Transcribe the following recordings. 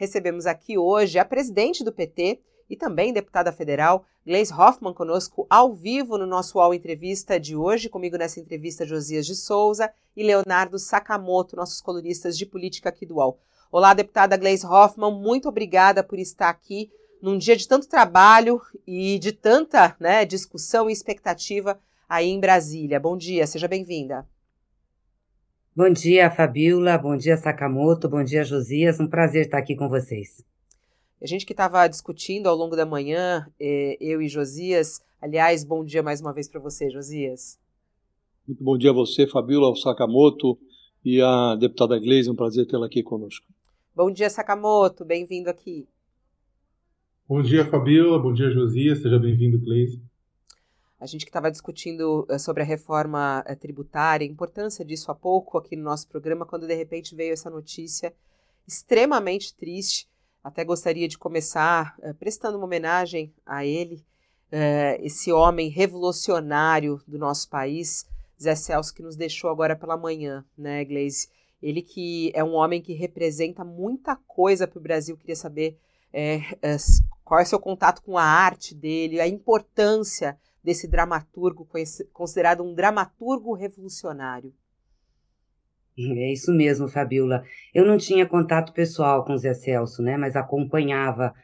recebemos aqui hoje a presidente do PT e também deputada federal, Gleis Hoffmann, conosco ao vivo no nosso UOL Entrevista de hoje. Comigo nessa entrevista, Josias de Souza e Leonardo Sakamoto, nossos colunistas de política aqui do UOL. Olá, deputada Gleis Hoffmann, muito obrigada por estar aqui num dia de tanto trabalho e de tanta né, discussão e expectativa aí em Brasília. Bom dia, seja bem-vinda. Bom dia, Fabiola. Bom dia, Sakamoto. Bom dia, Josias. Um prazer estar aqui com vocês. A gente que estava discutindo ao longo da manhã, eh, eu e Josias. Aliás, bom dia mais uma vez para você, Josias. Muito bom dia a você, Fabiola, Sakamoto e a deputada Gleisi. Um prazer tê-la aqui conosco. Bom dia, Sakamoto. Bem-vindo aqui. Bom dia, Fabiola. Bom dia, Josias. Seja bem-vindo, Gleisi. A gente que estava discutindo uh, sobre a reforma uh, tributária, a importância disso há pouco aqui no nosso programa, quando de repente veio essa notícia extremamente triste. Até gostaria de começar uh, prestando uma homenagem a ele, esse homem revolucionário do nosso país, Zé Celso, que nos deixou agora pela manhã, né, Gleise? Ele que é um homem que representa muita coisa para o Brasil. Queria saber é, qual é o seu contato com a arte dele, a importância desse dramaturgo, considerado um dramaturgo revolucionário. É isso mesmo, Fabiola. Eu não tinha contato pessoal com Zé Celso, né? Mas acompanhava,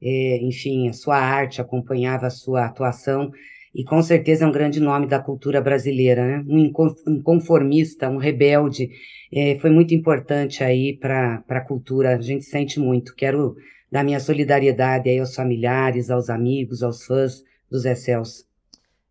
é, enfim, a sua arte, acompanhava a sua atuação e com certeza é um grande nome da cultura brasileira, né? Um inconformista, um rebelde, é, foi muito importante aí para a cultura. A gente sente muito. Quero dar minha solidariedade aí aos familiares, aos amigos, aos fãs do Zé Celso.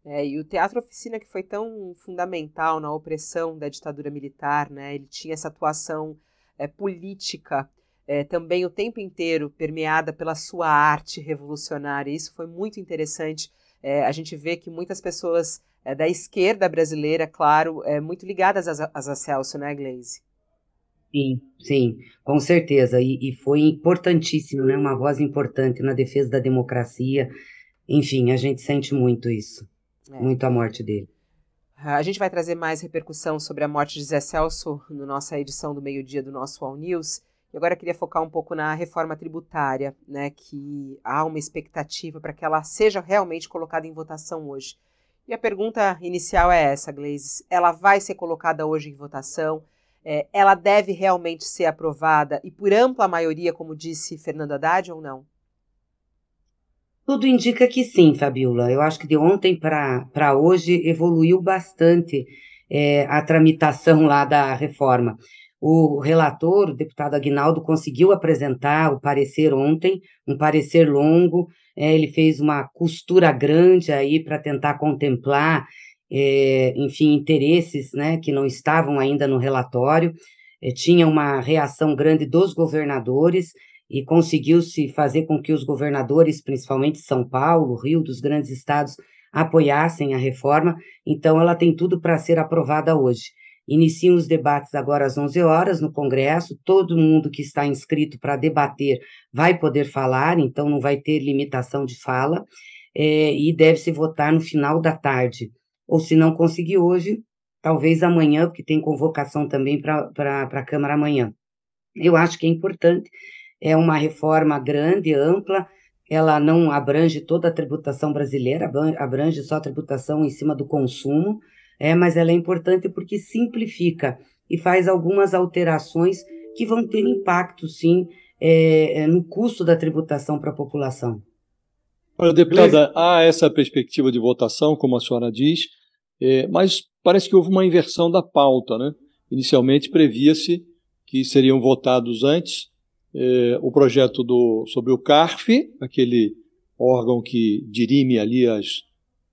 É, e o Teatro Oficina, que foi tão fundamental na opressão da ditadura militar, né? ele tinha essa atuação é, política é, também o tempo inteiro permeada pela sua arte revolucionária. Isso foi muito interessante. É, a gente vê que muitas pessoas é, da esquerda brasileira, claro, é, muito ligadas a, a Celso, né, Glaze? Sim, sim, com certeza. E, e foi importantíssimo, né? Uma voz importante na defesa da democracia. Enfim, a gente sente muito isso. É. Muito a morte dele. A gente vai trazer mais repercussão sobre a morte de Zé Celso na nossa edição do meio-dia do nosso All News. E agora eu queria focar um pouco na reforma tributária, né, que há uma expectativa para que ela seja realmente colocada em votação hoje. E a pergunta inicial é essa, Gleisi. Ela vai ser colocada hoje em votação? É, ela deve realmente ser aprovada e por ampla maioria, como disse Fernando Haddad, ou não? Tudo indica que sim, Fabiola. Eu acho que de ontem para hoje evoluiu bastante é, a tramitação lá da reforma. O relator, o deputado Aguinaldo, conseguiu apresentar o parecer ontem, um parecer longo. É, ele fez uma costura grande aí para tentar contemplar, é, enfim, interesses né, que não estavam ainda no relatório. É, tinha uma reação grande dos governadores e conseguiu-se fazer com que os governadores, principalmente São Paulo, Rio, dos grandes estados, apoiassem a reforma. Então, ela tem tudo para ser aprovada hoje. Iniciam os debates agora às 11 horas no Congresso. Todo mundo que está inscrito para debater vai poder falar, então não vai ter limitação de fala, é, e deve-se votar no final da tarde. Ou se não conseguir hoje, talvez amanhã, porque tem convocação também para a Câmara amanhã. Eu acho que é importante é uma reforma grande, ampla, ela não abrange toda a tributação brasileira, abrange só a tributação em cima do consumo, é, mas ela é importante porque simplifica e faz algumas alterações que vão ter impacto, sim, é, é no custo da tributação para a população. Olha, deputada, há essa perspectiva de votação, como a senhora diz, é, mas parece que houve uma inversão da pauta, né? Inicialmente previa-se que seriam votados antes é, o projeto do, sobre o CARF, aquele órgão que dirime ali as,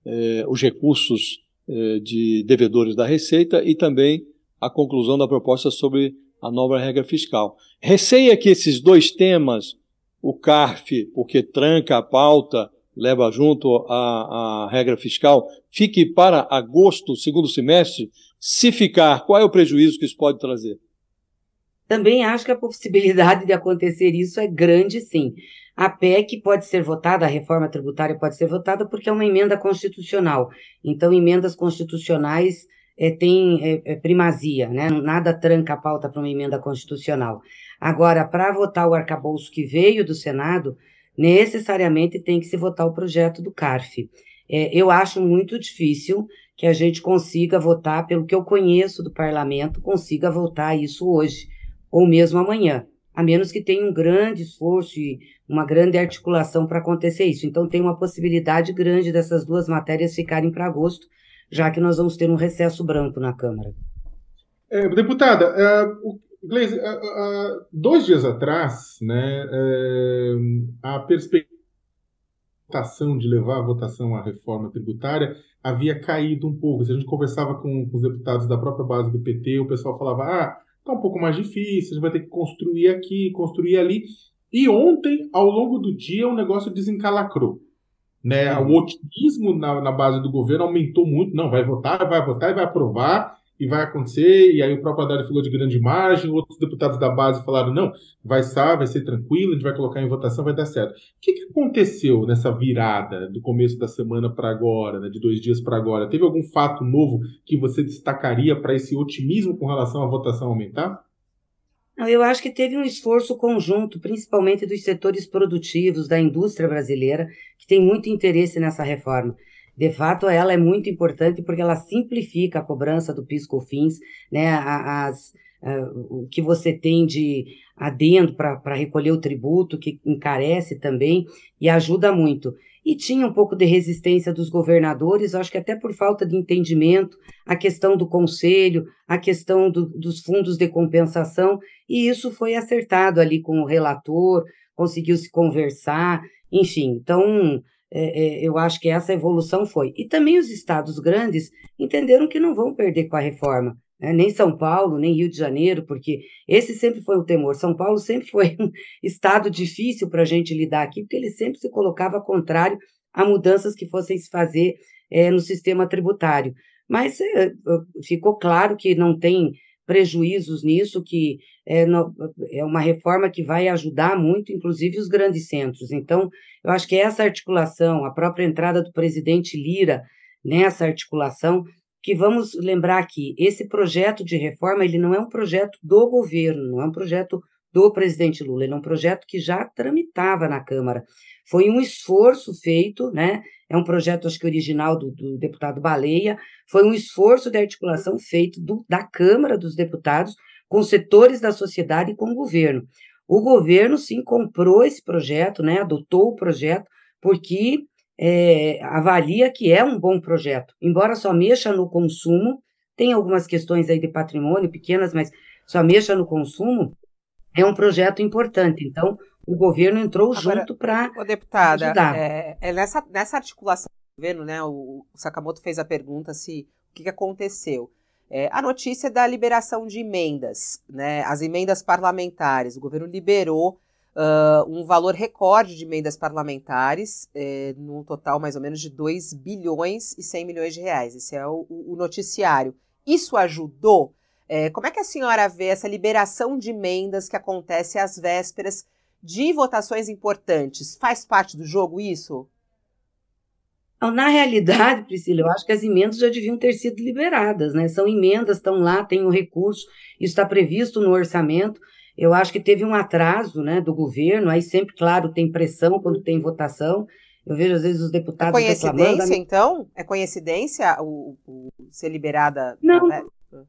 é, os recursos é, de devedores da Receita, e também a conclusão da proposta sobre a nova regra fiscal. Receia que esses dois temas, o CARF, porque tranca a pauta, leva junto a, a regra fiscal, fique para agosto, segundo semestre. Se ficar, qual é o prejuízo que isso pode trazer? Também acho que a possibilidade de acontecer isso é grande, sim. A PEC pode ser votada, a reforma tributária pode ser votada porque é uma emenda constitucional. Então, emendas constitucionais é, têm é, é, primazia, né? nada tranca a pauta para uma emenda constitucional. Agora, para votar o arcabouço que veio do Senado, necessariamente tem que se votar o projeto do CARF. É, eu acho muito difícil que a gente consiga votar, pelo que eu conheço do parlamento, consiga votar isso hoje, ou mesmo amanhã, a menos que tenha um grande esforço e uma grande articulação para acontecer isso. Então, tem uma possibilidade grande dessas duas matérias ficarem para agosto, já que nós vamos ter um recesso branco na Câmara. É, deputada, é, Gleisi, é, é, dois dias atrás, né, a perspectiva de levar a votação à reforma tributária havia caído um pouco. Se a gente conversava com, com os deputados da própria base do PT, o pessoal falava: ah, tá um pouco mais difícil, a gente vai ter que construir aqui, construir ali. E ontem, ao longo do dia, o negócio desencalacrou. Né? O otimismo na, na base do governo aumentou muito. Não, vai votar, vai votar e vai aprovar e vai acontecer, e aí o próprio Haddad falou de grande margem, outros deputados da base falaram, não, vai ser, vai ser tranquilo, a gente vai colocar em votação, vai dar certo. O que, que aconteceu nessa virada do começo da semana para agora, né, de dois dias para agora? Teve algum fato novo que você destacaria para esse otimismo com relação à votação aumentar? Eu acho que teve um esforço conjunto, principalmente dos setores produtivos, da indústria brasileira, que tem muito interesse nessa reforma. De fato, ela é muito importante porque ela simplifica a cobrança do PIS/COFINS, né, as, o que você tem de adendo para recolher o tributo, que encarece também e ajuda muito. E tinha um pouco de resistência dos governadores, acho que até por falta de entendimento, a questão do conselho, a questão do, dos fundos de compensação, e isso foi acertado ali com o relator, conseguiu se conversar, enfim. Então, é, é, eu acho que essa evolução foi. E também os estados grandes entenderam que não vão perder com a reforma, né? nem São Paulo, nem Rio de Janeiro, porque esse sempre foi o temor. São Paulo sempre foi um estado difícil para a gente lidar aqui, porque ele sempre se colocava contrário a mudanças que fossem se fazer é, no sistema tributário. Mas é, ficou claro que não tem prejuízos nisso, que é, é uma reforma que vai ajudar muito, inclusive, os grandes centros. Então, eu acho que essa articulação, a própria entrada do presidente Lira nessa articulação, que vamos lembrar aqui, esse projeto de reforma, ele não é um projeto do governo, não é um projeto do presidente Lula, ele é um projeto que já tramitava na Câmara. Foi um esforço feito, né? É um projeto, acho que original do, do deputado Baleia, foi um esforço de articulação feito do, da Câmara dos Deputados com setores da sociedade e com o governo. O governo, sim, comprou esse projeto, né? Adotou o projeto, porque é, avalia que é um bom projeto. Embora só mexa no consumo, tem algumas questões aí de patrimônio pequenas, mas só mexa no consumo, é um projeto importante. Então, o governo entrou Agora, junto para deputada, ajudar. É, é nessa, nessa articulação do governo, né, o, o Sakamoto fez a pergunta se o que, que aconteceu. É, a notícia da liberação de emendas, né, as emendas parlamentares. O governo liberou uh, um valor recorde de emendas parlamentares, é, num total mais ou menos de 2 bilhões e 100 milhões de reais. Esse é o, o noticiário. Isso ajudou é, como é que a senhora vê essa liberação de emendas que acontece às vésperas de votações importantes? Faz parte do jogo isso? Na realidade, Priscila, eu acho que as emendas já deviam ter sido liberadas, né? São emendas, estão lá, tem o um recurso, isso está previsto no orçamento. Eu acho que teve um atraso né, do governo, aí sempre, claro, tem pressão quando tem votação. Eu vejo, às vezes, os deputados. É coincidência, então? É coincidência o, o ser liberada? Não, né?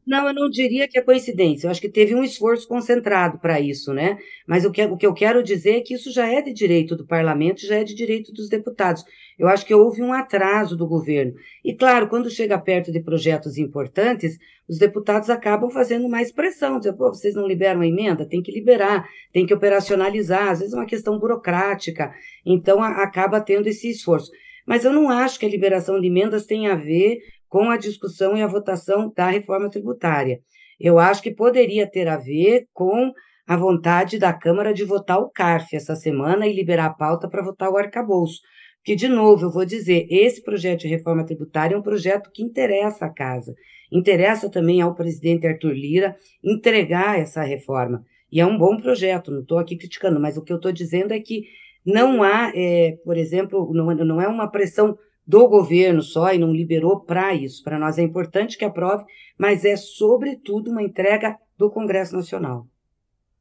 Não, eu não diria que é coincidência. Eu acho que teve um esforço concentrado para isso, né? Mas o que, o que eu quero dizer é que isso já é de direito do parlamento, já é de direito dos deputados. Eu acho que houve um atraso do governo. E, claro, quando chega perto de projetos importantes, os deputados acabam fazendo mais pressão. Dizer, pô, vocês não liberam a emenda? Tem que liberar, tem que operacionalizar. Às vezes é uma questão burocrática. Então, a, acaba tendo esse esforço. Mas eu não acho que a liberação de emendas tenha a ver com a discussão e a votação da reforma tributária. Eu acho que poderia ter a ver com a vontade da Câmara de votar o CARF essa semana e liberar a pauta para votar o arcabouço. Porque, de novo, eu vou dizer, esse projeto de reforma tributária é um projeto que interessa a casa, interessa também ao presidente Arthur Lira entregar essa reforma. E é um bom projeto, não estou aqui criticando, mas o que eu estou dizendo é que não há, é, por exemplo, não, não é uma pressão do governo só e não liberou para isso. Para nós é importante que aprove, mas é, sobretudo, uma entrega do Congresso Nacional.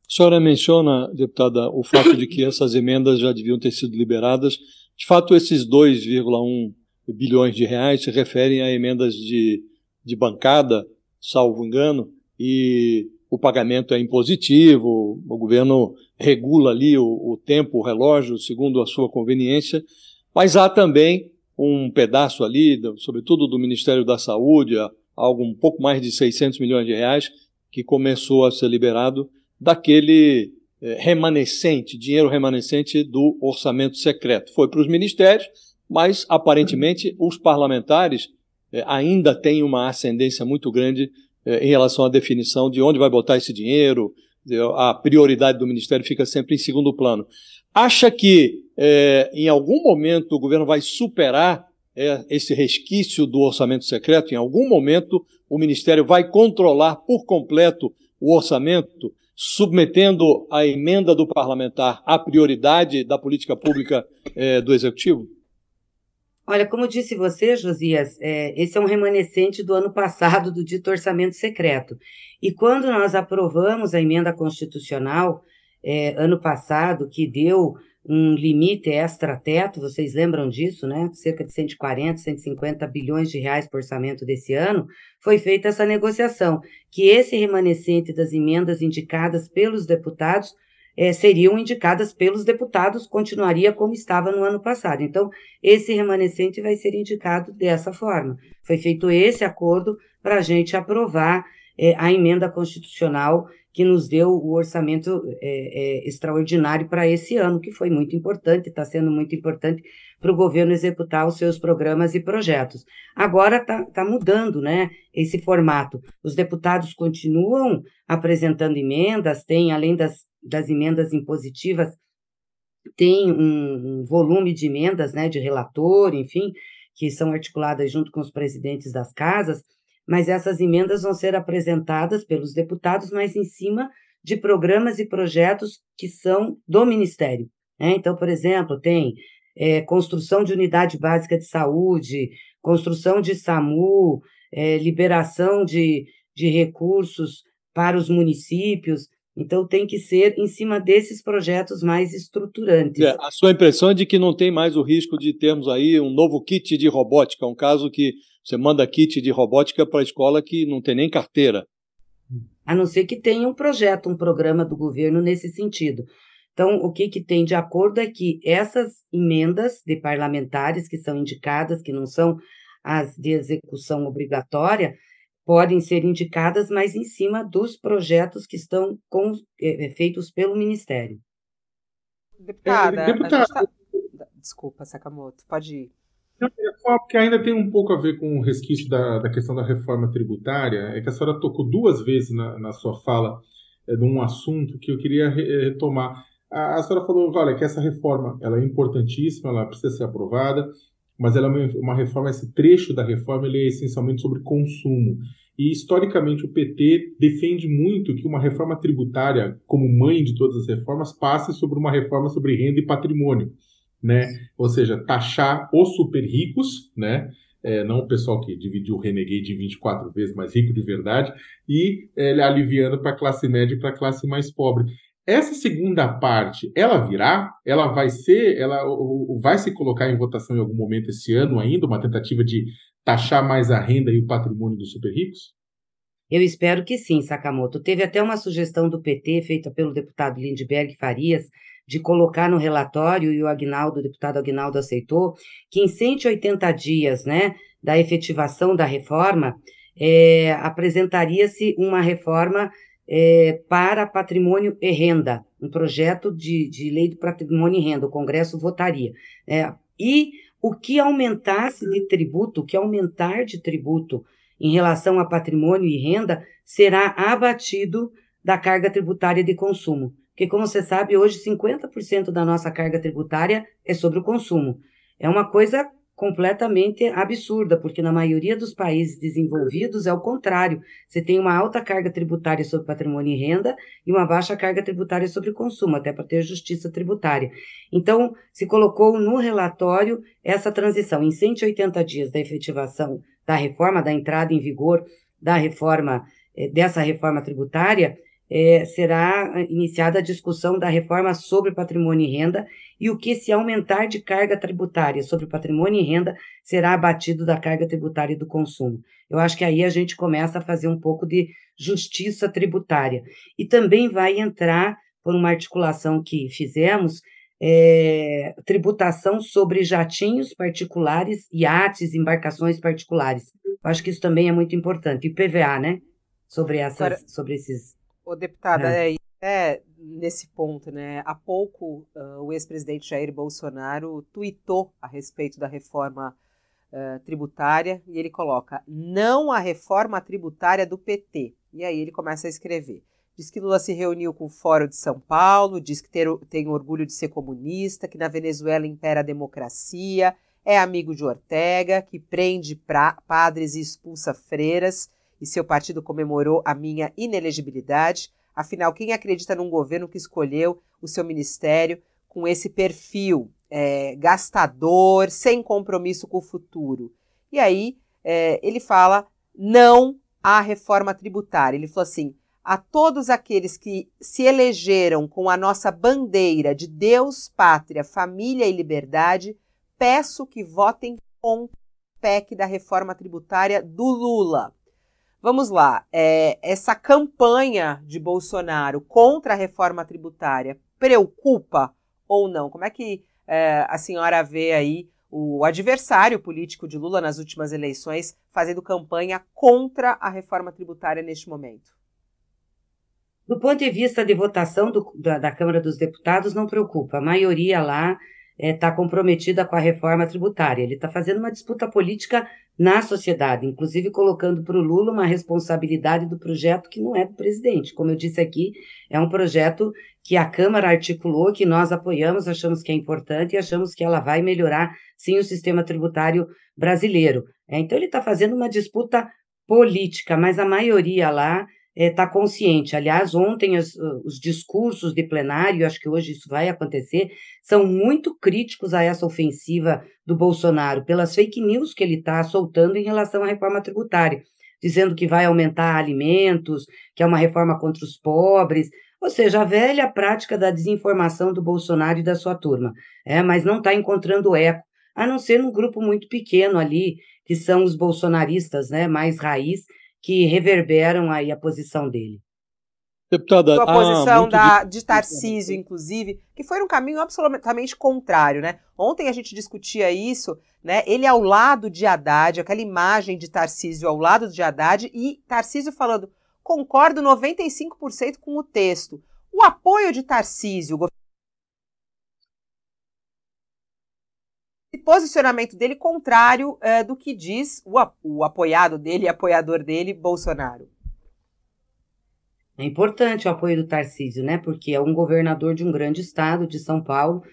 A senhora menciona, deputada, o fato de que essas emendas já deviam ter sido liberadas. De fato, esses 2,1 bilhões de reais se referem a emendas de, de bancada, salvo engano, e o pagamento é impositivo, o governo regula ali o, o tempo, o relógio, segundo a sua conveniência, mas há também um pedaço ali, sobretudo do Ministério da Saúde, algo um pouco mais de 600 milhões de reais, que começou a ser liberado daquele é, remanescente, dinheiro remanescente do orçamento secreto. Foi para os ministérios, mas aparentemente os parlamentares é, ainda têm uma ascendência muito grande é, em relação à definição de onde vai botar esse dinheiro, a prioridade do ministério fica sempre em segundo plano. Acha que é, em algum momento o governo vai superar é, esse resquício do orçamento secreto? Em algum momento o ministério vai controlar por completo o orçamento, submetendo a emenda do parlamentar à prioridade da política pública é, do executivo? Olha, como disse você, Josias, é, esse é um remanescente do ano passado do dito orçamento secreto. E quando nós aprovamos a emenda constitucional, é, ano passado, que deu um limite extra-teto, vocês lembram disso, né? Cerca de 140, 150 bilhões de reais por orçamento desse ano, foi feita essa negociação, que esse remanescente das emendas indicadas pelos deputados é, seriam indicadas pelos deputados, continuaria como estava no ano passado. Então, esse remanescente vai ser indicado dessa forma. Foi feito esse acordo para a gente aprovar é, a emenda constitucional que nos deu o orçamento é, é, extraordinário para esse ano, que foi muito importante, está sendo muito importante para o governo executar os seus programas e projetos. Agora está tá mudando né, esse formato. Os deputados continuam apresentando emendas, tem, além das, das emendas impositivas, tem um, um volume de emendas né, de relator, enfim, que são articuladas junto com os presidentes das casas, mas essas emendas vão ser apresentadas pelos deputados, mas em cima de programas e projetos que são do Ministério. Né? Então, por exemplo, tem é, construção de unidade básica de saúde, construção de SAMU, é, liberação de, de recursos para os municípios. Então, tem que ser em cima desses projetos mais estruturantes. É, a sua impressão é de que não tem mais o risco de termos aí um novo kit de robótica, um caso que você manda kit de robótica para a escola que não tem nem carteira. A não ser que tenha um projeto, um programa do governo nesse sentido. Então, o que, que tem de acordo é que essas emendas de parlamentares que são indicadas, que não são as de execução obrigatória, podem ser indicadas, mas em cima dos projetos que estão com, é, feitos pelo Ministério. Deputada, é, deputada. Tá... desculpa, Sakamoto, pode ir. Porque ainda tem um pouco a ver com o resquício da, da questão da reforma tributária, é que a senhora tocou duas vezes na, na sua fala é, de um assunto que eu queria re, retomar. A, a senhora falou, olha, que essa reforma ela é importantíssima, ela precisa ser aprovada, mas ela é uma, uma reforma, esse trecho da reforma ele é essencialmente sobre consumo. E, historicamente, o PT defende muito que uma reforma tributária, como mãe de todas as reformas, passe sobre uma reforma sobre renda e patrimônio né? Ou seja, taxar os super ricos, né? É, não o pessoal que dividiu o Renegade em 24 vezes mais rico de verdade, e é, aliviando para a classe média e para a classe mais pobre. Essa segunda parte, ela virá? Ela vai ser, ela vai se colocar em votação em algum momento esse ano ainda, uma tentativa de taxar mais a renda e o patrimônio dos super ricos? Eu espero que sim, Sakamoto. Teve até uma sugestão do PT feita pelo deputado Lindbergh Farias, de colocar no relatório, e o Agnaldo, o deputado Agnaldo aceitou, que em 180 dias né, da efetivação da reforma, é, apresentaria-se uma reforma é, para patrimônio e renda, um projeto de, de lei do patrimônio e renda, o Congresso votaria. É, e o que aumentasse de tributo, o que aumentar de tributo em relação a patrimônio e renda, será abatido da carga tributária de consumo. Porque, como você sabe, hoje 50% da nossa carga tributária é sobre o consumo. É uma coisa completamente absurda, porque na maioria dos países desenvolvidos é o contrário. Você tem uma alta carga tributária sobre patrimônio e renda e uma baixa carga tributária sobre consumo, até para ter justiça tributária. Então, se colocou no relatório essa transição em 180 dias da efetivação da reforma, da entrada em vigor da reforma, eh, dessa reforma tributária, é, será iniciada a discussão da reforma sobre patrimônio e renda e o que se aumentar de carga tributária sobre patrimônio e renda será abatido da carga tributária do consumo. Eu acho que aí a gente começa a fazer um pouco de justiça tributária. E também vai entrar, por uma articulação que fizemos, é, tributação sobre jatinhos particulares, iates, embarcações particulares. Eu acho que isso também é muito importante. E PVA, né? Sobre, essas, Agora, sobre esses. Ô, deputada, é. é, nesse ponto, né? Há pouco uh, o ex-presidente Jair Bolsonaro tuitou a respeito da reforma uh, tributária e ele coloca: não a reforma tributária do PT. E aí ele começa a escrever. Diz que Lula se reuniu com o Fórum de São Paulo, diz que ter, tem orgulho de ser comunista, que na Venezuela impera a democracia, é amigo de Ortega, que prende pra, padres e expulsa freiras, e seu partido comemorou a minha inelegibilidade. Afinal, quem acredita num governo que escolheu o seu ministério com esse perfil é, gastador, sem compromisso com o futuro? E aí é, ele fala não à reforma tributária. Ele falou assim: a todos aqueles que se elegeram com a nossa bandeira de Deus, pátria, família e liberdade, peço que votem contra o PEC da reforma tributária do Lula. Vamos lá, é, essa campanha de Bolsonaro contra a reforma tributária preocupa ou não? Como é que é, a senhora vê aí o adversário político de Lula nas últimas eleições fazendo campanha contra a reforma tributária neste momento? Do ponto de vista de votação do, da, da, Câmara dos Deputados, não preocupa. A maioria lá está é, comprometida com a reforma tributária. Ele está fazendo uma disputa política na sociedade, inclusive colocando para o Lula uma responsabilidade do projeto que não é do presidente. Como eu disse aqui, é um projeto que a Câmara articulou, que nós apoiamos, achamos que é importante e achamos que ela vai melhorar, sim, o sistema tributário brasileiro. É, então, ele está fazendo uma disputa política, mas a maioria lá está é, consciente. Aliás, ontem as, os discursos de plenário, acho que hoje isso vai acontecer, são muito críticos a essa ofensiva do Bolsonaro, pelas fake news que ele está soltando em relação à reforma tributária, dizendo que vai aumentar alimentos, que é uma reforma contra os pobres, ou seja, a velha prática da desinformação do Bolsonaro e da sua turma. É, mas não está encontrando eco, a não ser num grupo muito pequeno ali, que são os bolsonaristas, né, mais raiz, que reverberam aí a posição dele. Deputada, a posição da, de Tarcísio, inclusive, que foi um caminho absolutamente contrário, né? Ontem a gente discutia isso, né? Ele ao lado de Haddad, aquela imagem de Tarcísio ao lado de Haddad e Tarcísio falando, concordo 95% com o texto. O apoio de Tarcísio, posicionamento dele contrário é, do que diz o, o apoiado dele, apoiador dele, Bolsonaro. É importante o apoio do Tarcísio, né? Porque é um governador de um grande estado, de São Paulo.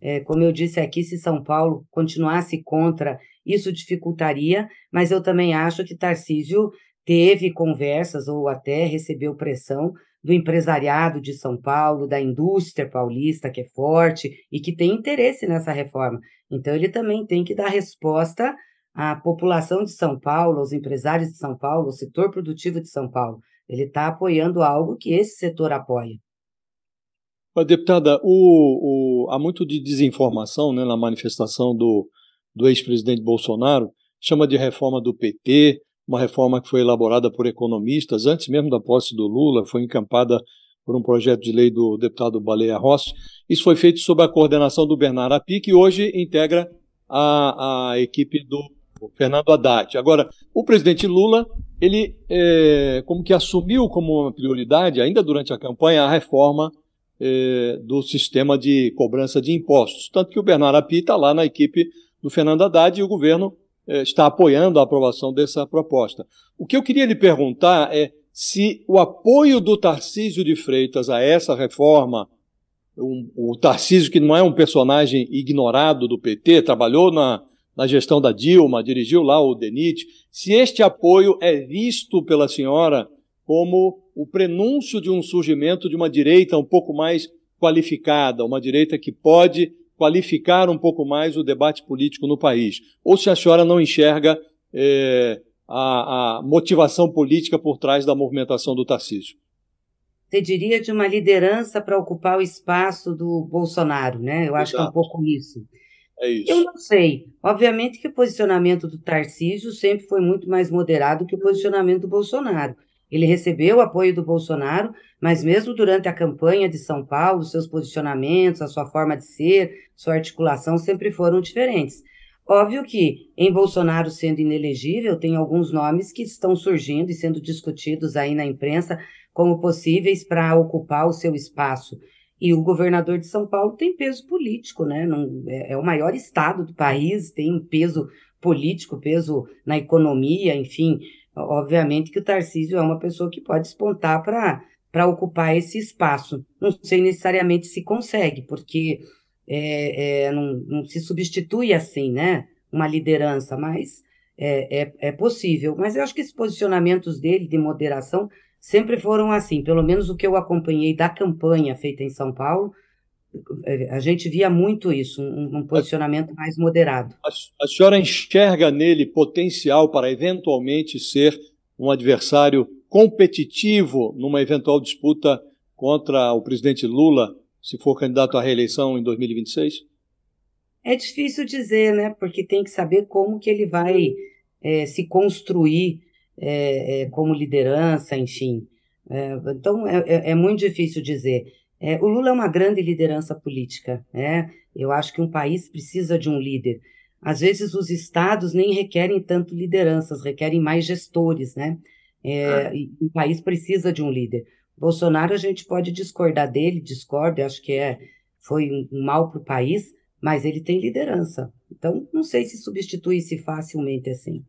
É, como eu disse aqui, se São Paulo continuasse contra, isso dificultaria, mas eu também acho que Tarcísio teve conversas ou até recebeu pressão do empresariado de São Paulo, da indústria paulista, que é forte e que tem interesse nessa reforma. Então, ele também tem que dar resposta à população de São Paulo, aos empresários de São Paulo, ao setor produtivo de São Paulo. Ele está apoiando algo que esse setor apoia. Deputada, o, o, há muito de desinformação né, na manifestação do, do ex-presidente Bolsonaro, chama de reforma do PT, uma reforma que foi elaborada por economistas, antes mesmo da posse do Lula, foi encampada por um projeto de lei do deputado Baleia Rossi. Isso foi feito sob a coordenação do Bernardo Api, que hoje integra a, a equipe do Fernando Haddad. Agora, o presidente Lula, ele é, como que assumiu como uma prioridade, ainda durante a campanha, a reforma é, do sistema de cobrança de impostos. Tanto que o Bernardo Api está lá na equipe do Fernando Haddad e o governo é, está apoiando a aprovação dessa proposta. O que eu queria lhe perguntar é se o apoio do Tarcísio de Freitas a essa reforma, um, o Tarcísio, que não é um personagem ignorado do PT, trabalhou na, na gestão da Dilma, dirigiu lá o DENIT, se este apoio é visto pela senhora como o prenúncio de um surgimento de uma direita um pouco mais qualificada, uma direita que pode qualificar um pouco mais o debate político no país, ou se a senhora não enxerga é, a, a motivação política por trás da movimentação do Tarcísio? você diria, de uma liderança para ocupar o espaço do Bolsonaro, né? Eu acho Exato. que é um pouco isso. É isso. Eu não sei. Obviamente que o posicionamento do Tarcísio sempre foi muito mais moderado que o posicionamento do Bolsonaro. Ele recebeu o apoio do Bolsonaro, mas mesmo durante a campanha de São Paulo, seus posicionamentos, a sua forma de ser, sua articulação sempre foram diferentes. Óbvio que, em Bolsonaro sendo inelegível, tem alguns nomes que estão surgindo e sendo discutidos aí na imprensa como possíveis para ocupar o seu espaço. E o governador de São Paulo tem peso político, né? Não, é, é o maior estado do país, tem peso político, peso na economia, enfim. Obviamente que o Tarcísio é uma pessoa que pode espontar para ocupar esse espaço. Não sei necessariamente se consegue, porque é, é, não, não, se substitui assim, né? Uma liderança, mas é, é, é possível. Mas eu acho que esses posicionamentos dele de moderação sempre foram assim, pelo menos o que eu acompanhei da campanha feita em São Paulo, é, a gente via muito isso, um, um posicionamento mais moderado. A, a, senhora enxerga nele potencial para eventualmente ser um adversário competitivo numa eventual disputa contra o presidente Lula, se for candidato à reeleição em 2026? É difícil dizer, né? Porque tem que saber como que ele vai é, se construir é, é, como liderança, enfim. É, então, é, é, é, muito difícil dizer. É, o Lula é uma grande liderança política. Né? Eu acho que um país precisa de um líder. Às vezes, os estados nem requerem tanto lideranças, requerem mais gestores. Né? Ah. o país precisa de um líder. Bolsonaro, a gente pode discordar dele, discordo, acho que é, foi um mal para o país, mas ele tem liderança. Então, não sei se substitui-se facilmente assim.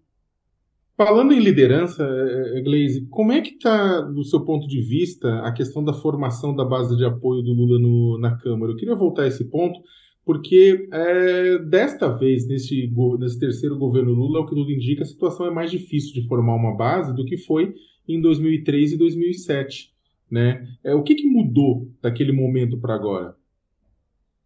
Falando em liderança, eh, eh, Glaze, como é que está, do seu ponto de vista, a questão da formação da base de apoio do Lula no, na Câmara? Eu queria voltar a esse ponto, porque é, desta vez, nesse, nesse terceiro governo Lula, o que tudo indica, a situação é mais difícil de formar uma base do que foi em 2003 e 2007. Né? É, o que, que mudou daquele momento para agora?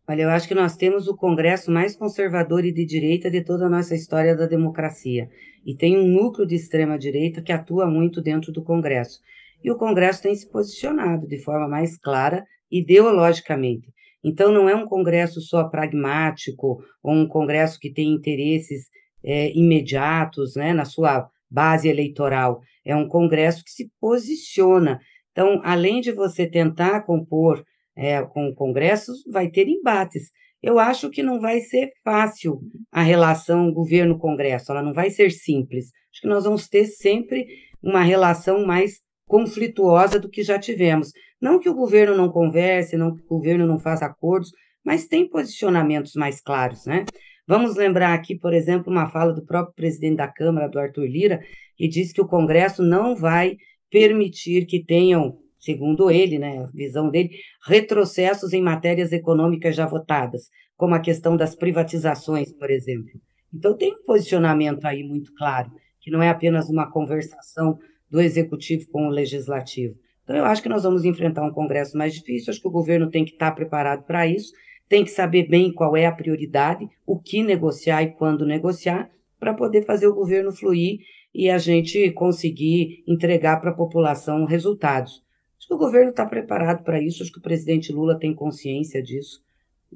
Olha, eu acho que nós temos o Congresso mais conservador e de direita de toda a nossa história da democracia e tem um núcleo de extrema-direita que atua muito dentro do Congresso. E o Congresso tem se posicionado de forma mais clara ideologicamente. Então, não é um Congresso só pragmático ou um Congresso que tem interesses é, imediatos né, na sua base eleitoral. É um Congresso que se posiciona. Então, além de você tentar compor é, com o Congresso, vai ter embates. Eu acho que não vai ser fácil a relação governo-congresso, ela não vai ser simples. Acho que nós vamos ter sempre uma relação mais conflituosa do que já tivemos. Não que o governo não converse, não que o governo não faça acordos, mas tem posicionamentos mais claros, né? Vamos lembrar aqui, por exemplo, uma fala do próprio presidente da Câmara, do Arthur Lira, que diz que o Congresso não vai permitir que tenham segundo ele, né, a visão dele, retrocessos em matérias econômicas já votadas, como a questão das privatizações, por exemplo. Então, tem um posicionamento aí muito claro, que não é apenas uma conversação do executivo com o legislativo. Então, eu acho que nós vamos enfrentar um Congresso mais difícil, acho que o governo tem que estar preparado para isso, tem que saber bem qual é a prioridade, o que negociar e quando negociar, para poder fazer o governo fluir e a gente conseguir entregar para a população resultados. Acho que o governo está preparado para isso, acho que o presidente Lula tem consciência disso.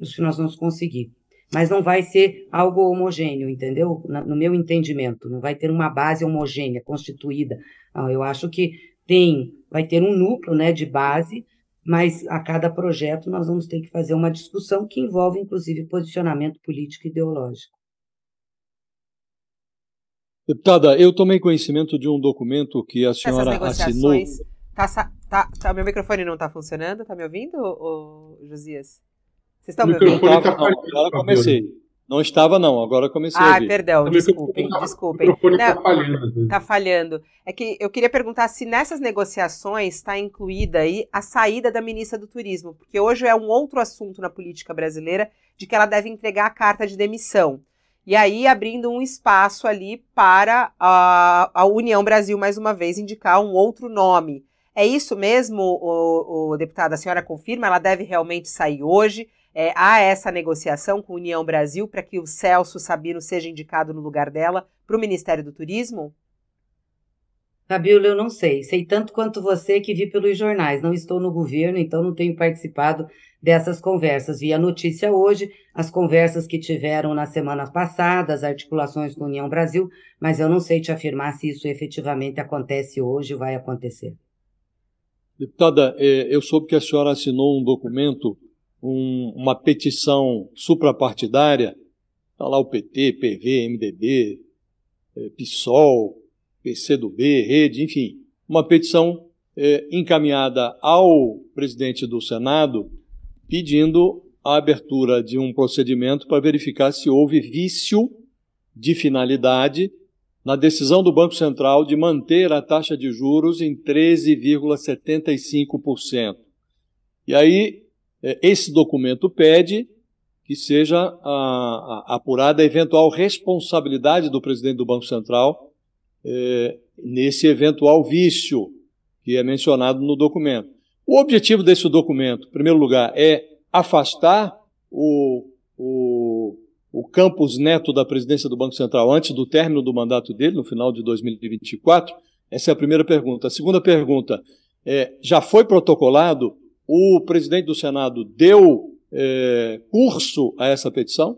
Acho que nós vamos conseguir. Mas não vai ser algo homogêneo, entendeu? No meu entendimento, não vai ter uma base homogênea, constituída. eu acho que tem, vai ter um núcleo né, de base, mas a cada projeto nós vamos ter que fazer uma discussão que envolve, inclusive, posicionamento político e ideológico. Deputada, eu tomei conhecimento de um documento que a senhora assinou. Tá, tá, tá, meu microfone não tá funcionando? Tá me ouvindo, ô, Josias? Vocês estão me ouvindo? Tá não, agora comecei. Não estava, não, agora comecei ah, a ouvir. perdão, desculpem, desculpem. O não, tá falhando. Tá falhando. É que eu queria perguntar se nessas negociações está incluída aí a saída da ministra do Turismo, porque hoje é um outro assunto na política brasileira de que ela deve entregar a carta de demissão. E aí abrindo um espaço ali para a, a União Brasil, mais uma vez, indicar um outro nome. É isso mesmo, o, o deputado? A senhora confirma? Ela deve realmente sair hoje? É, há essa negociação com a União Brasil para que o Celso Sabino seja indicado no lugar dela para o Ministério do Turismo? Fabíola, eu não sei. Sei tanto quanto você que vi pelos jornais. Não estou no governo, então não tenho participado dessas conversas. Vi a notícia hoje, as conversas que tiveram na semana passada, as articulações com a União Brasil, mas eu não sei te afirmar se isso efetivamente acontece hoje ou vai acontecer. Deputada, é, eu soube que a senhora assinou um documento, um, uma petição suprapartidária, está lá o PT, PV, MDB, é, PSOL, PCdoB, Rede, enfim, uma petição é, encaminhada ao presidente do Senado pedindo a abertura de um procedimento para verificar se houve vício de finalidade na decisão do Banco Central de manter a taxa de juros em 13,75%. E aí, é, esse documento pede que seja a, a, apurada a eventual responsabilidade do presidente do Banco Central é, nesse eventual vício que é mencionado no documento. O objetivo desse documento, em primeiro lugar, é afastar o, o, o Campos Neto da presidência do Banco Central antes do término do mandato dele, no final de 2024? Essa é a primeira pergunta. A segunda pergunta, é, já foi protocolado? O presidente do Senado deu é, curso a essa petição?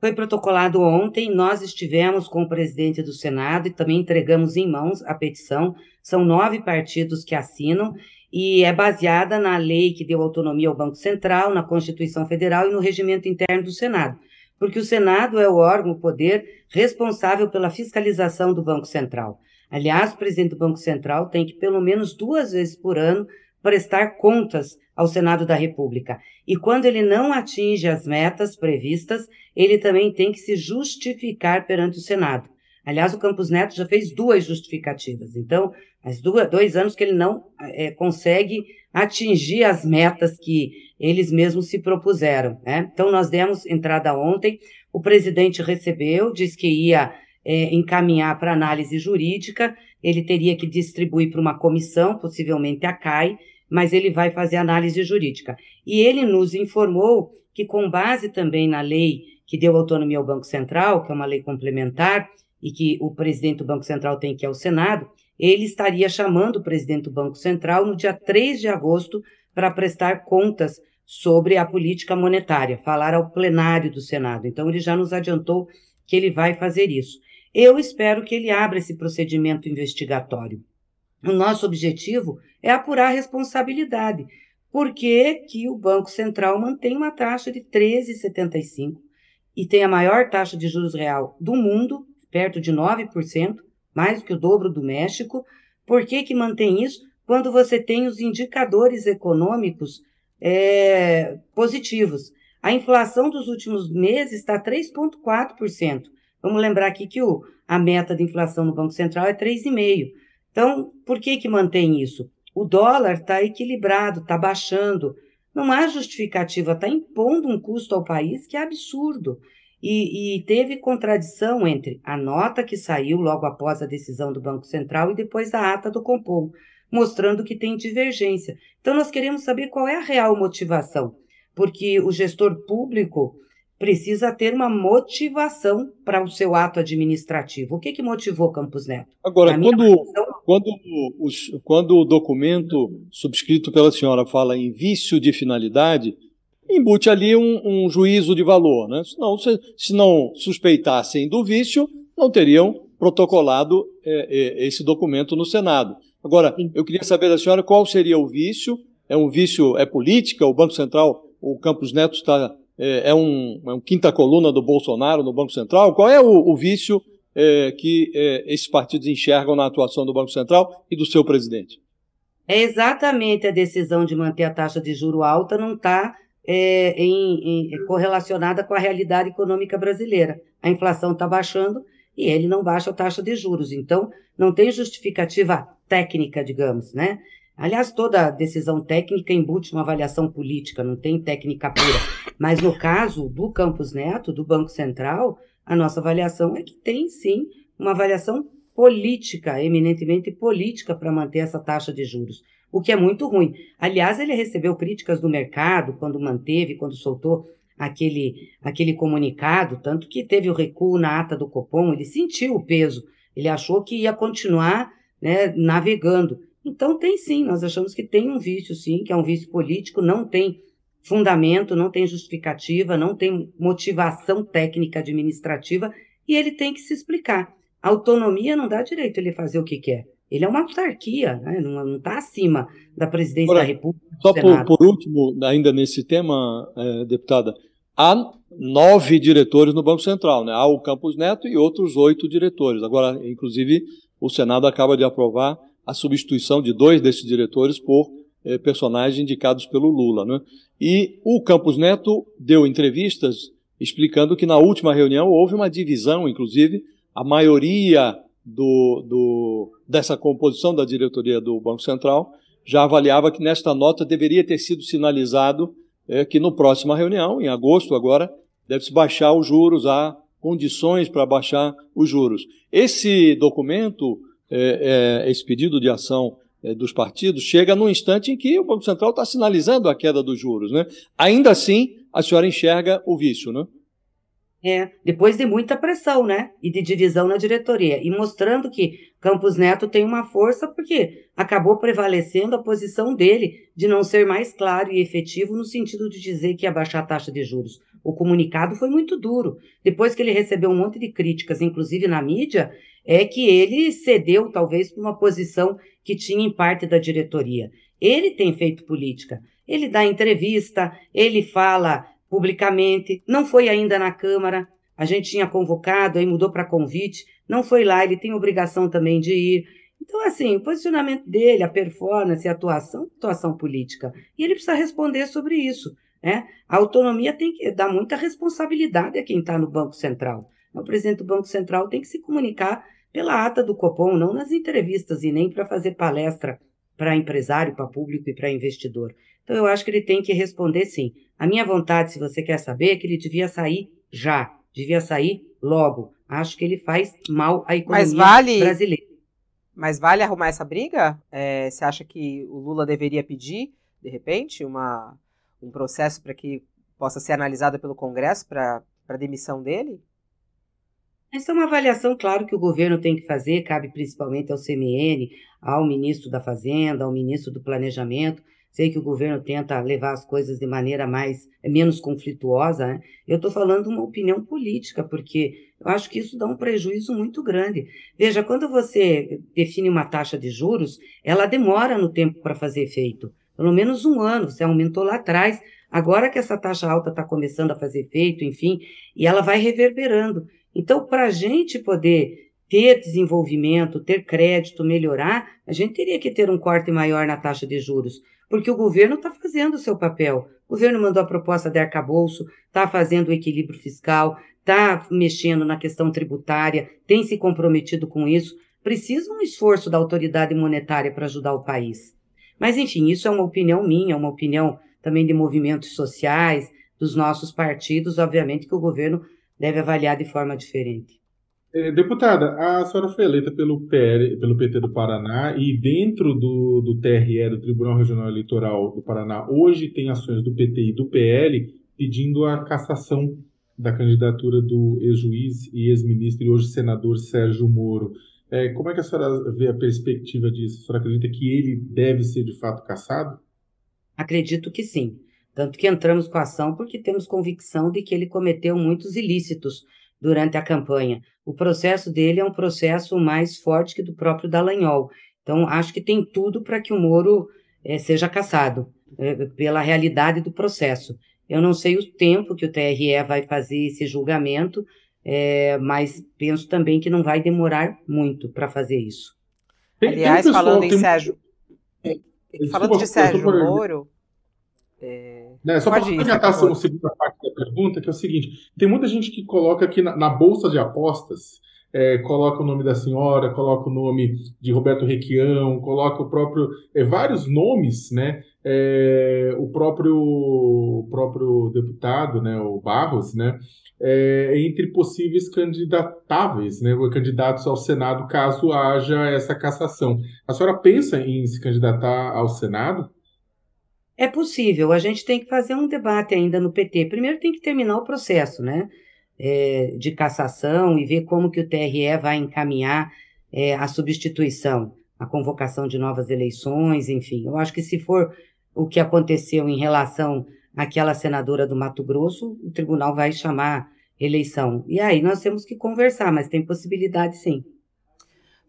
Foi protocolado ontem, nós estivemos com o presidente do Senado e também entregamos em mãos a petição. São nove partidos que assinam e é baseada na lei que deu autonomia ao Banco Central, na Constituição Federal e no regimento interno do Senado, porque o Senado é o órgão, o poder responsável pela fiscalização do Banco Central. Aliás, o presidente do Banco Central tem que, pelo menos duas vezes por ano, prestar contas ao Senado da República. E quando ele não atinge as metas previstas, ele também tem que se justificar perante o Senado. Aliás, o Campos Neto já fez duas justificativas. Então, faz dois anos que ele não é, consegue atingir as metas que eles mesmos se propuseram. Né? Então, nós demos entrada ontem, o presidente recebeu, disse que ia é, encaminhar para análise jurídica, ele teria que distribuir para uma comissão, possivelmente a CAI, mas ele vai fazer análise jurídica. E ele nos informou que, com base também na lei que deu autonomia ao Banco Central, que é uma lei complementar, e que o presidente do Banco Central tem que ir ao Senado, ele estaria chamando o presidente do Banco Central no dia 3 de agosto para prestar contas sobre a política monetária, falar ao plenário do Senado. Então, ele já nos adiantou que ele vai fazer isso. Eu espero que ele abra esse procedimento investigatório. O nosso objetivo é apurar a responsabilidade. Por que, que o Banco Central mantém uma taxa de 13,75 e tem a maior taxa de juros real do mundo perto de 9%, mais do que o dobro do México. Por que, que mantém isso? Quando você tem os indicadores econômicos é, positivos. A inflação dos últimos meses está 3,4%. Vamos lembrar aqui que o, a meta de inflação no Banco Central é 3,5%. Então, por que, que mantém isso? O dólar está equilibrado, está baixando. Não há justificativa, está impondo um custo ao país que é absurdo. E, e, teve contradição entre a nota que saiu logo após a decisão do Banco Central e depois a ata do Compom, mostrando que tem divergência. Então, nós queremos saber qual é a real motivação, porque o gestor público precisa ter uma motivação para o seu ato administrativo. O que, que motivou Campos Neto? Agora, quando, quando, os, quando o documento subscrito pela senhora fala em vício de finalidade, embute ali um, um juízo de valor. Né? Senão, se, se não suspeitassem do vício, não teriam protocolado é, é, esse documento no Senado. Agora, eu queria saber da senhora qual seria o vício. É um vício, é política? O Banco Central, o Campos Neto está, é, é um, é um quinta coluna do Bolsonaro no Banco Central? Qual é o, o vício é, que é, esses partidos enxergam na atuação do Banco Central e do seu presidente? É exatamente a decisão de manter a taxa de juro alta não está é, em, correlacionada com a realidade econômica brasileira. A inflação está baixando e ele não baixa a taxa de juros. Então, não tem justificativa técnica, digamos, né? Aliás, toda decisão técnica embute uma avaliação política, não tem técnica pura. Mas no caso do Campos Neto, do Banco Central, a nossa avaliação é que tem sim uma avaliação política, eminentemente política, para manter essa taxa de juros o que é muito ruim. Aliás, ele recebeu críticas do mercado quando manteve, quando soltou aquele, aquele comunicado, tanto que teve o recuo na ata do Copom, ele sentiu o peso Ele achou que ia continuar né, navegando. Então tem sim, nós achamos que tem um vício sim, que é um vício político, não tem fundamento, não tem justificativa, não tem motivação técnica administrativa e ele tem que se explicar. A autonomia não dá direito ele fazer o que quer. Ele é uma autarquia, né? não está acima da presidência da República. Só por, por, último, ainda nesse tema, é, deputada, há nove diretores no Banco Central, né? Há o Campos Neto e outros oito diretores. Agora, inclusive, o Senado acaba de aprovar a substituição de dois desses diretores por é, personagens indicados pelo Lula, né? E o Campos Neto deu entrevistas explicando que na última reunião houve uma divisão, inclusive, a maioria do, do, dessa composição da diretoria do Banco Central já avaliava que nesta nota deveria ter sido sinalizado é, que no próxima reunião, em agosto agora, deve-se baixar os juros, há condições para baixar os juros. Esse documento, é, é, esse pedido de ação é, dos partidos, chega num instante em que o Banco Central está sinalizando a queda dos juros. Né? Ainda assim, a senhora enxerga o vício, né? É, depois de muita pressão, né? E de divisão na diretoria. E mostrando que Campos Neto tem uma força porque acabou prevalecendo a posição dele de não ser mais claro e efetivo no sentido de dizer que ia baixar a taxa de juros. O comunicado foi muito duro. Depois que ele recebeu um monte de críticas, inclusive na mídia, é que ele cedeu talvez para uma posição que tinha em parte da diretoria. Ele tem feito política. Ele dá entrevista, ele fala publicamente, não foi ainda na Câmara, a gente tinha convocado, aí mudou para convite, não foi lá, ele tem obrigação também de ir. Então, assim, o posicionamento dele, a performance, a atuação, atuação política. E ele precisa responder sobre isso. Né? A autonomia tem que dar muita responsabilidade a quem está no Banco Central. O presidente do Banco Central tem que se comunicar pela ata do Copom, não nas entrevistas e nem para fazer palestra para empresário, para público e para investidor. Então, eu acho que ele tem que responder sim. A minha vontade, se você quer saber, é que ele devia sair já, devia sair logo. Acho que ele faz mal à economia mas vale, brasileira. Mas vale arrumar essa briga? É, você acha que o Lula deveria pedir, de repente, uma, um processo para que possa ser analisado pelo Congresso para a demissão dele? Essa é uma avaliação, claro, que o governo tem que fazer, cabe principalmente ao CMN, ao ministro da Fazenda, ao ministro do Planejamento, Sei que o governo tenta levar as coisas de maneira mais é menos conflituosa. Né? Eu estou falando uma opinião política, porque eu acho que isso dá um prejuízo muito grande. Veja, quando você define uma taxa de juros, ela demora no tempo para fazer efeito. Pelo menos um ano, você aumentou lá atrás. Agora que essa taxa alta está começando a fazer efeito, enfim, e ela vai reverberando. Então, para a gente poder ter desenvolvimento, ter crédito, melhorar, a gente teria que ter um corte maior na taxa de juros porque o governo está fazendo o seu papel. O governo mandou a proposta de arcabouço, está fazendo o equilíbrio fiscal, está mexendo na questão tributária, tem se comprometido com isso. Precisa um esforço da autoridade monetária para ajudar o país. Mas, enfim, isso é uma opinião minha, uma opinião também de movimentos sociais, dos nossos partidos. Obviamente que o governo deve avaliar de forma diferente. É, deputada, a senhora foi eleita pelo, PL, pelo PT do Paraná e dentro do, do TRE, do Tribunal Regional Eleitoral do Paraná, hoje tem ações do PT e do PL pedindo a cassação da candidatura do ex-juiz e ex-ministro e hoje senador Sérgio Moro. É, como é que a senhora vê a perspectiva disso? A senhora acredita que ele deve ser de fato cassado? Acredito que sim. Tanto que entramos com a ação porque temos convicção de que ele cometeu muitos ilícitos durante a campanha. O processo dele é um processo mais forte que do próprio Dallagnol. Então, acho que tem tudo para que o Moro é, seja caçado é, pela realidade do processo. Eu não sei o tempo que o TRE vai fazer esse julgamento, é, mas penso também que não vai demorar muito para fazer isso. Tem, Aliás, falando em Sérgio. Falando de Sérgio Moro. É... Né, só para adiantar a segunda parte da pergunta, que é o seguinte: tem muita gente que coloca aqui na, na bolsa de apostas, é, coloca o nome da senhora, coloca o nome de Roberto Requião, coloca o próprio. É, vários nomes, né? É, o próprio o próprio deputado, né, o Barros, né, é, entre possíveis candidatáveis, né, candidatos ao Senado caso haja essa cassação. A senhora pensa em se candidatar ao Senado? É possível, a gente tem que fazer um debate ainda no PT. Primeiro tem que terminar o processo, né? É, de cassação e ver como que o TRE vai encaminhar é, a substituição, a convocação de novas eleições, enfim. Eu acho que se for o que aconteceu em relação àquela senadora do Mato Grosso, o tribunal vai chamar eleição. E aí nós temos que conversar, mas tem possibilidade sim.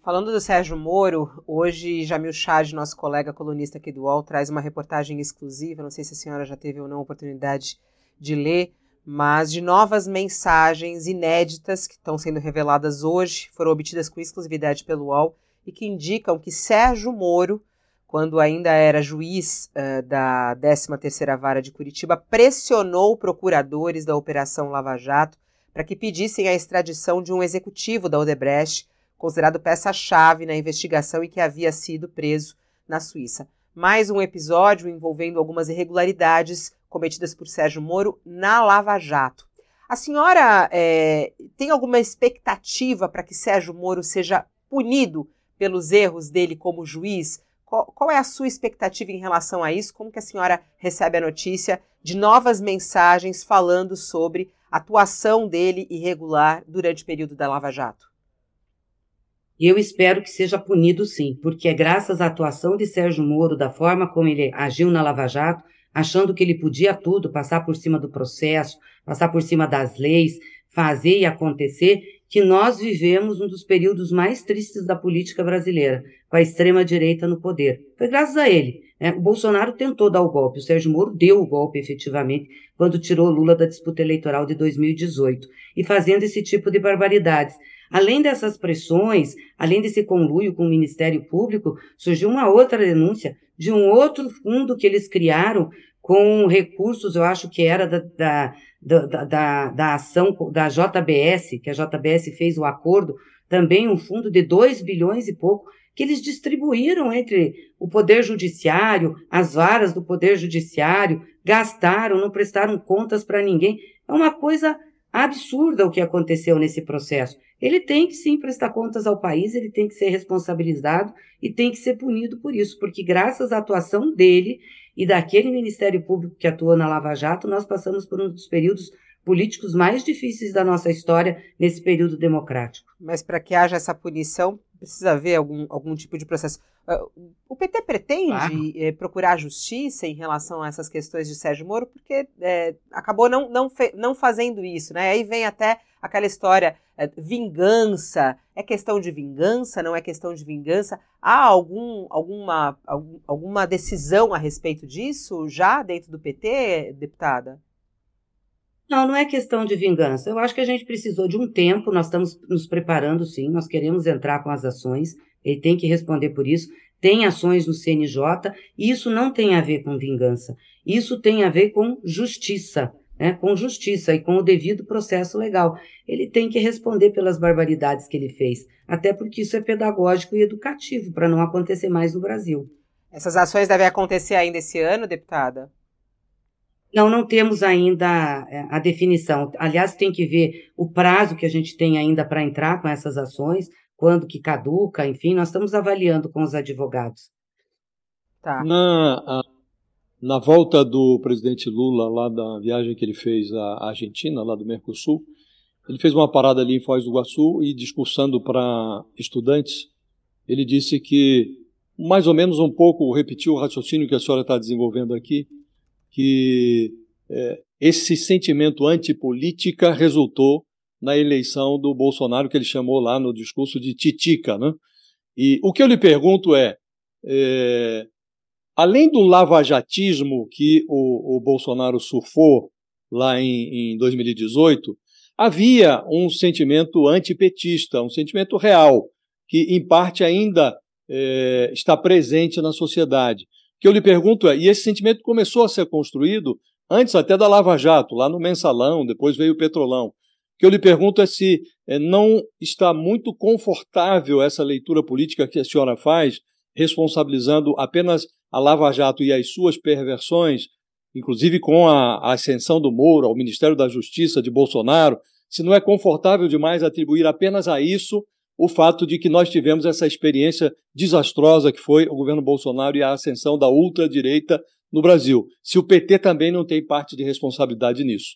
Falando do Sérgio Moro, hoje Jamil Chad, nosso colega colunista aqui do UOL, traz uma reportagem exclusiva, não sei se a senhora já teve ou não a oportunidade de ler, mas de novas mensagens inéditas que estão sendo reveladas hoje, foram obtidas com exclusividade pelo UOL e que indicam que Sérgio Moro, quando ainda era juiz uh, da 13ª Vara de Curitiba, pressionou procuradores da Operação Lava Jato para que pedissem a extradição de um executivo da Odebrecht considerado peça-chave na investigação e que havia sido preso na Suíça. Mais um episódio envolvendo algumas irregularidades cometidas por Sérgio Moro na Lava Jato. A senhora é, tem alguma expectativa para que Sérgio Moro seja punido pelos erros dele como juiz? Qual, qual, é a sua expectativa em relação a isso? Como que a senhora recebe a notícia de novas mensagens falando sobre a atuação dele irregular durante o período da Lava Jato? E eu espero que seja punido sim, porque é graças à atuação de Sérgio Moro, da forma como ele agiu na Lava Jato, achando que ele podia tudo, passar por cima do processo, passar por cima das leis, fazer e acontecer, que nós vivemos um dos períodos mais tristes da política brasileira, com a extrema-direita no poder. Foi graças a ele. Né? O Bolsonaro tentou dar o golpe, o Sérgio Moro deu o golpe efetivamente quando tirou Lula da disputa eleitoral de 2018, e fazendo esse tipo de barbaridades. Além dessas pressões, além desse conluio com o Ministério Público, surgiu uma outra denúncia de um outro fundo que eles criaram com recursos, eu acho que era da, da, da, da, da ação da JBS, que a JBS fez o acordo, também um fundo de 2 bilhões e pouco, que eles distribuíram entre o Poder Judiciário, as varas do Poder Judiciário, gastaram, não prestaram contas para ninguém. É uma coisa absurda o que aconteceu nesse processo. Ele tem que sim prestar contas ao país, ele tem que ser responsabilizado e tem que ser punido por isso, porque graças à atuação dele e daquele Ministério Público que atuou na Lava Jato, nós passamos por um dos períodos políticos mais difíceis da nossa história nesse período democrático. Mas para que haja essa punição, precisa haver algum, algum tipo de processo. Uh, o PT pretende claro. eh, procurar justiça em relação a essas questões de Sérgio Moro, porque eh, acabou não, não, não fazendo isso, né? Aí vem até aquela história, eh, vingança, é questão de vingança, não é questão de vingança? Há algum, alguma, algum, alguma decisão a respeito disso já dentro do PT, deputada? Não, não é questão de vingança. Eu acho que a gente precisou de um tempo, nós estamos nos preparando sim, nós queremos entrar com as ações, ele tem que responder por isso. Tem ações no CNJ, e isso não tem a ver com vingança. Isso tem a ver com justiça, né? com justiça e com o devido processo legal. Ele tem que responder pelas barbaridades que ele fez, até porque isso é pedagógico e educativo para não acontecer mais no Brasil. Essas ações devem acontecer ainda esse ano, deputada? Não, não temos ainda é, a definição. Aliás, tem que ver o prazo que a gente tem ainda para entrar com essas ações, quando que caduca, enfim, nós estamos avaliando com os advogados. Tá. Na, na volta do presidente Lula, lá da viagem que ele fez à Argentina, lá do Mercosul, ele fez uma parada ali em Foz do Iguaçu e discursando para estudantes, ele disse que, mais ou menos um pouco, repetiu o raciocínio que a senhora está desenvolvendo aqui, que é, esse sentimento antipolítica resultou na eleição do Bolsonaro, que ele chamou lá no discurso de titica. Né? E o que eu lhe pergunto é, é além do lavajatismo que o, o Bolsonaro surfou lá em, em 2018, havia um sentimento antipetista, um sentimento real, que em parte ainda é, está presente na sociedade que eu lhe pergunto é, e esse sentimento começou a ser construído antes até da Lava Jato, lá no Mensalão, depois veio o Petrolão. Que eu lhe pergunto é se é, não está muito confortável essa leitura política que a senhora faz, responsabilizando apenas a Lava Jato e as suas perversões, inclusive com a, a ascensão do Moro ao Ministério da Justiça de Bolsonaro, se não é confortável demais atribuir apenas a isso o fato de que nós tivemos essa experiência desastrosa que foi o governo Bolsonaro e a ascensão da ultradireita no Brasil. Se o PT também não tem parte de responsabilidade nisso.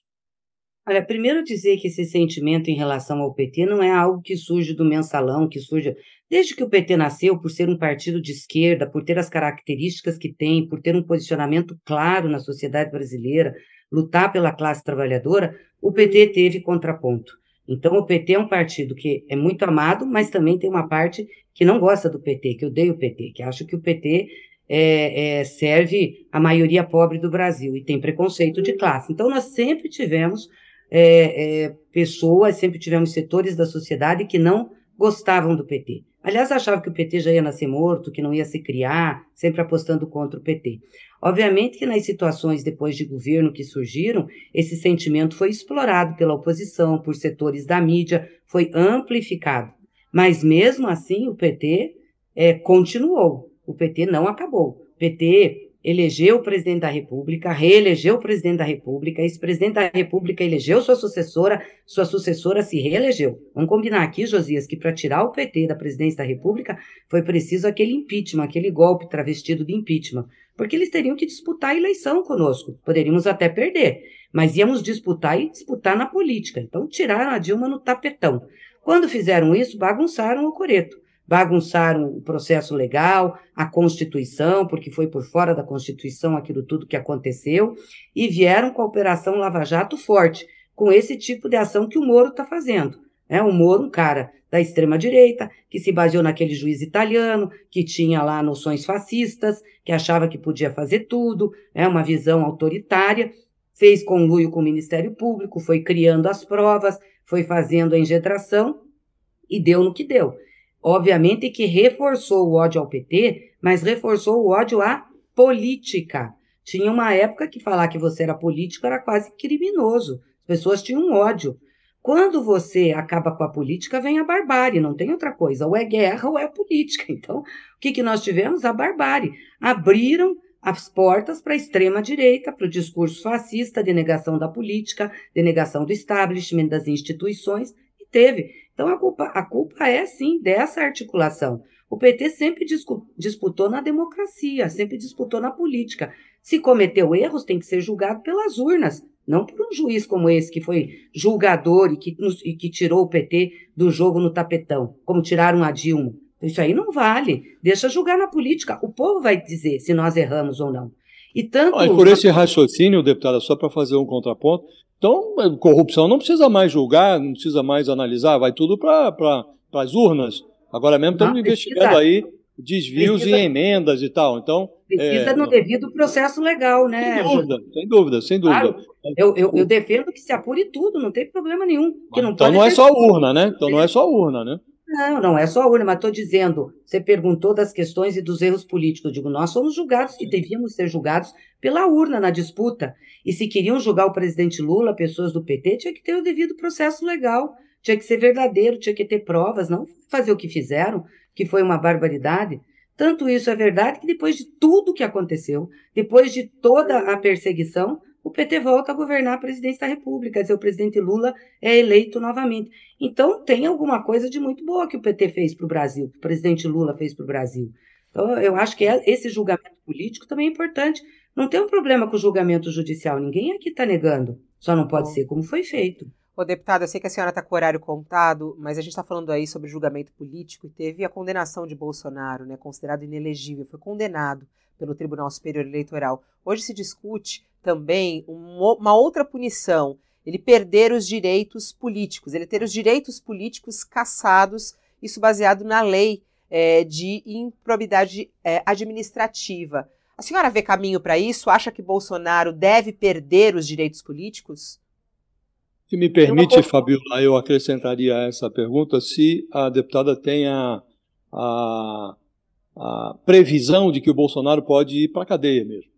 Olha, primeiro dizer que esse sentimento em relação ao PT não é algo que surge do mensalão, que surge desde que o PT nasceu, por ser um partido de esquerda, por ter as características que tem, por ter um posicionamento claro na sociedade brasileira, lutar pela classe trabalhadora, o PT teve contraponto. Então, o PT é um partido que é muito amado, mas também tem uma parte que não gosta do PT, que odeia o PT, que acha que o PT é, é, serve a maioria pobre do Brasil e tem preconceito de classe. Então, nós sempre tivemos é, é, pessoas, sempre tivemos setores da sociedade que não gostavam do PT. Aliás, achavam que o PT já ia nascer morto, que não ia se criar, sempre apostando contra o PT. Obviamente que nas situações depois de governo que surgiram, esse sentimento foi explorado pela oposição, por setores da mídia, foi amplificado. Mas mesmo assim, o PT é, continuou. O PT não acabou. O PT elegeu o presidente da República, reelegeu o presidente da República, esse presidente da República elegeu sua sucessora, sua sucessora se reelegeu. Vamos combinar aqui, Josias, que para tirar o PT da presidência da República foi preciso aquele impeachment, aquele golpe travestido de impeachment, porque eles teriam que disputar a eleição conosco. Poderíamos até perder, mas íamos disputar e disputar na política. Então tiraram a Dilma no tapetão. Quando fizeram isso, bagunçaram o coreto bagunçaram o processo legal, a Constituição, porque foi por fora da Constituição aquilo tudo que aconteceu, e vieram com a Operação Lava Jato forte, com esse tipo de ação que o Moro está fazendo. É, o Moro, um cara da extrema-direita, que se baseou naquele juiz italiano, que tinha lá noções fascistas, que achava que podia fazer tudo, é uma visão autoritária, fez conluio com o Ministério Público, foi criando as provas, foi fazendo a engedração e deu no que deu. Obviamente que reforçou o ódio ao PT, mas reforçou o ódio à política. Tinha uma época que falar que você era político era quase criminoso. As pessoas tinham ódio. Quando você acaba com a política, vem a barbárie, não tem outra coisa. Ou é guerra ou é política. Então, o que, que nós tivemos? A barbárie. Abriram as portas para a extrema-direita, para o discurso fascista, de negação da política, de negação do establishment, das instituições, e teve. Então, a culpa, a culpa é, sim, dessa articulação. O PT sempre disputou na democracia, sempre disputou na política. Se cometeu erros, tem que ser julgado pelas urnas, não por um juiz como esse, que foi julgador e que, e que tirou o PT do jogo no tapetão, como tiraram a Dilma. Isso aí não vale. Deixa julgar na política. O povo vai dizer se nós erramos ou não. E tanto. Olha, por esse raciocínio, deputada, só para fazer um contraponto, então, corrupção não precisa mais julgar, não precisa mais analisar, vai tudo para pra, as urnas. Agora mesmo estamos investigando aí desvios precisa, e emendas e tal. Então, precisa é, no devido processo legal, né? Sem dúvida, sem dúvida, sem dúvida. Claro, eu, eu, eu, defendo que se apure tudo, não tem problema nenhum. Que não então não é só urna, né? Então não é só urna, né? Não, não é só urna, mas estou dizendo, você perguntou das questões e dos erros políticos. Eu digo, nós somos julgados e devíamos ser julgados pela urna na disputa. E se queriam julgar o presidente Lula, pessoas do PT, tinha que ter o devido processo legal, tinha que ser verdadeiro, tinha que ter provas, não fazer o que fizeram, que foi uma barbaridade. Tanto isso é verdade que depois de tudo que aconteceu, depois de toda a perseguição, o PT volta a governar a presidência da República, quer dizer, o presidente Lula é eleito novamente. Então, tem alguma coisa de muito boa que o PT fez para o Brasil, que o presidente Lula fez para o Brasil. Então, eu acho que esse julgamento político também é importante, não tem um problema com o julgamento judicial, ninguém aqui está negando. Só não pode Bom. ser como foi feito. Ô, deputada, eu sei que a senhora está com o horário contado, mas a gente está falando aí sobre julgamento político e teve a condenação de Bolsonaro, né, considerado inelegível, foi condenado pelo Tribunal Superior Eleitoral. Hoje se discute também uma outra punição, ele perder os direitos políticos, ele ter os direitos políticos cassados, isso baseado na lei é, de improbidade é, administrativa. A senhora vê caminho para isso? Acha que Bolsonaro deve perder os direitos políticos? Se me permite. Fabiola, eu acrescentaria a essa pergunta se a deputada tem a, a, a previsão de que o Bolsonaro pode ir para a cadeia mesmo.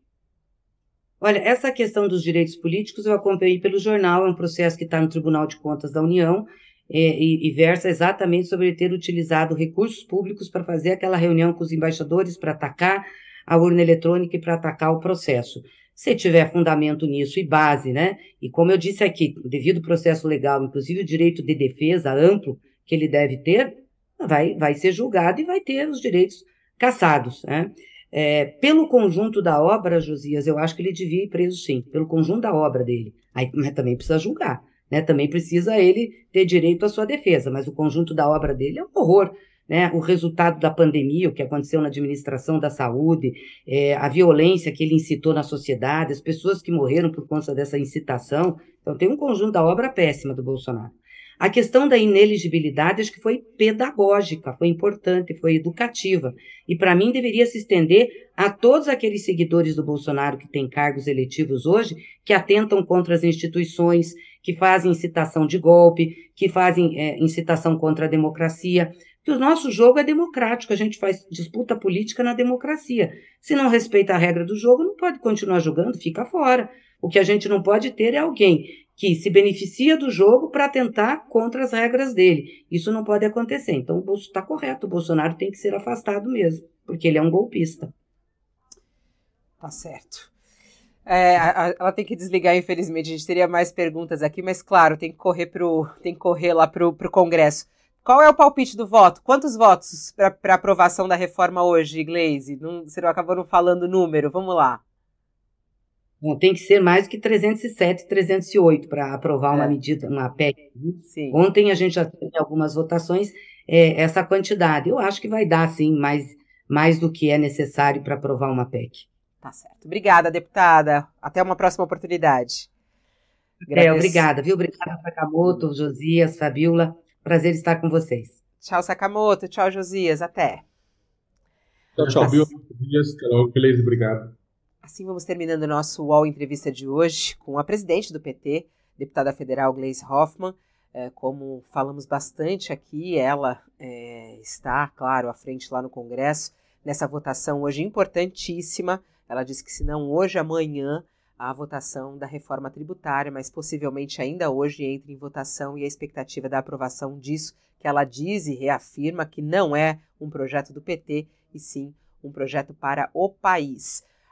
Olha, essa questão dos direitos políticos eu acompanhei pelo jornal, é um processo que está no Tribunal de Contas da União é, e, e versa exatamente sobre ter utilizado recursos públicos para fazer aquela reunião com os embaixadores para atacar a urna eletrônica e para atacar o processo. Se tiver fundamento nisso e base, né? E como eu disse aqui, devido ao processo legal, inclusive o direito de defesa amplo que ele deve ter, vai, vai ser julgado e vai ter os direitos cassados, né? É, pelo conjunto da obra, Josias, eu acho que ele devia ir preso sim, pelo conjunto da obra dele. Aí, mas também precisa julgar. né? Também precisa ele ter direito à sua defesa, mas o conjunto da obra dele é um horror. Né, o resultado da pandemia, o que aconteceu na administração da saúde, é, a violência que ele incitou na sociedade, as pessoas que morreram por conta dessa incitação. Então, tem um conjunto da obra péssima do Bolsonaro. A questão da ineligibilidade acho que foi pedagógica, foi importante, foi educativa. E para mim deveria se estender a todos aqueles seguidores do Bolsonaro que têm cargos eletivos hoje, que atentam contra as instituições, que fazem incitação de golpe, que fazem é, incitação contra a democracia. Que o nosso jogo é democrático, a gente faz disputa política na democracia. Se não respeita a regra do jogo, não pode continuar jogando, fica fora. O que a gente não pode ter é alguém que se beneficia do jogo para tentar contra as regras dele. Isso não pode acontecer. Então, está correto, o Bolsonaro tem que ser afastado mesmo, porque ele é um golpista. Tá certo. É, ela tem que desligar, infelizmente. A gente teria mais perguntas aqui, mas claro, tem que correr, pro, tem que correr lá para o Congresso. Qual é o palpite do voto? Quantos votos para aprovação da reforma hoje, Glaze? Não, você acabou não falando o número. Vamos lá. Bom, tem que ser mais que 307, 308 para aprovar é. uma medida, uma PEC. Sim. Ontem a gente já teve algumas votações, é, essa quantidade. Eu acho que vai dar, sim, mais, mais do que é necessário para aprovar uma PEC. Tá certo. Obrigada, deputada. Até uma próxima oportunidade. É, obrigada, viu? Obrigada, Sakamoto, Josias, Fabiola. Prazer estar com vocês. Tchau, Sakamoto. Tchau, Josias. Até. Tchau, tchau, Bill. Carol, beleza, obrigado. Assim vamos terminando o nosso UOL Entrevista de hoje com a presidente do PT, deputada federal Gleisi Hoffmann. É, como falamos bastante aqui, ela é, está, claro, à frente lá no Congresso, nessa votação hoje importantíssima. Ela disse que se não hoje, amanhã, a votação da reforma tributária, mas possivelmente ainda hoje entre em votação e a expectativa da aprovação disso, que ela diz e reafirma que não é um projeto do PT, e sim um projeto para o país.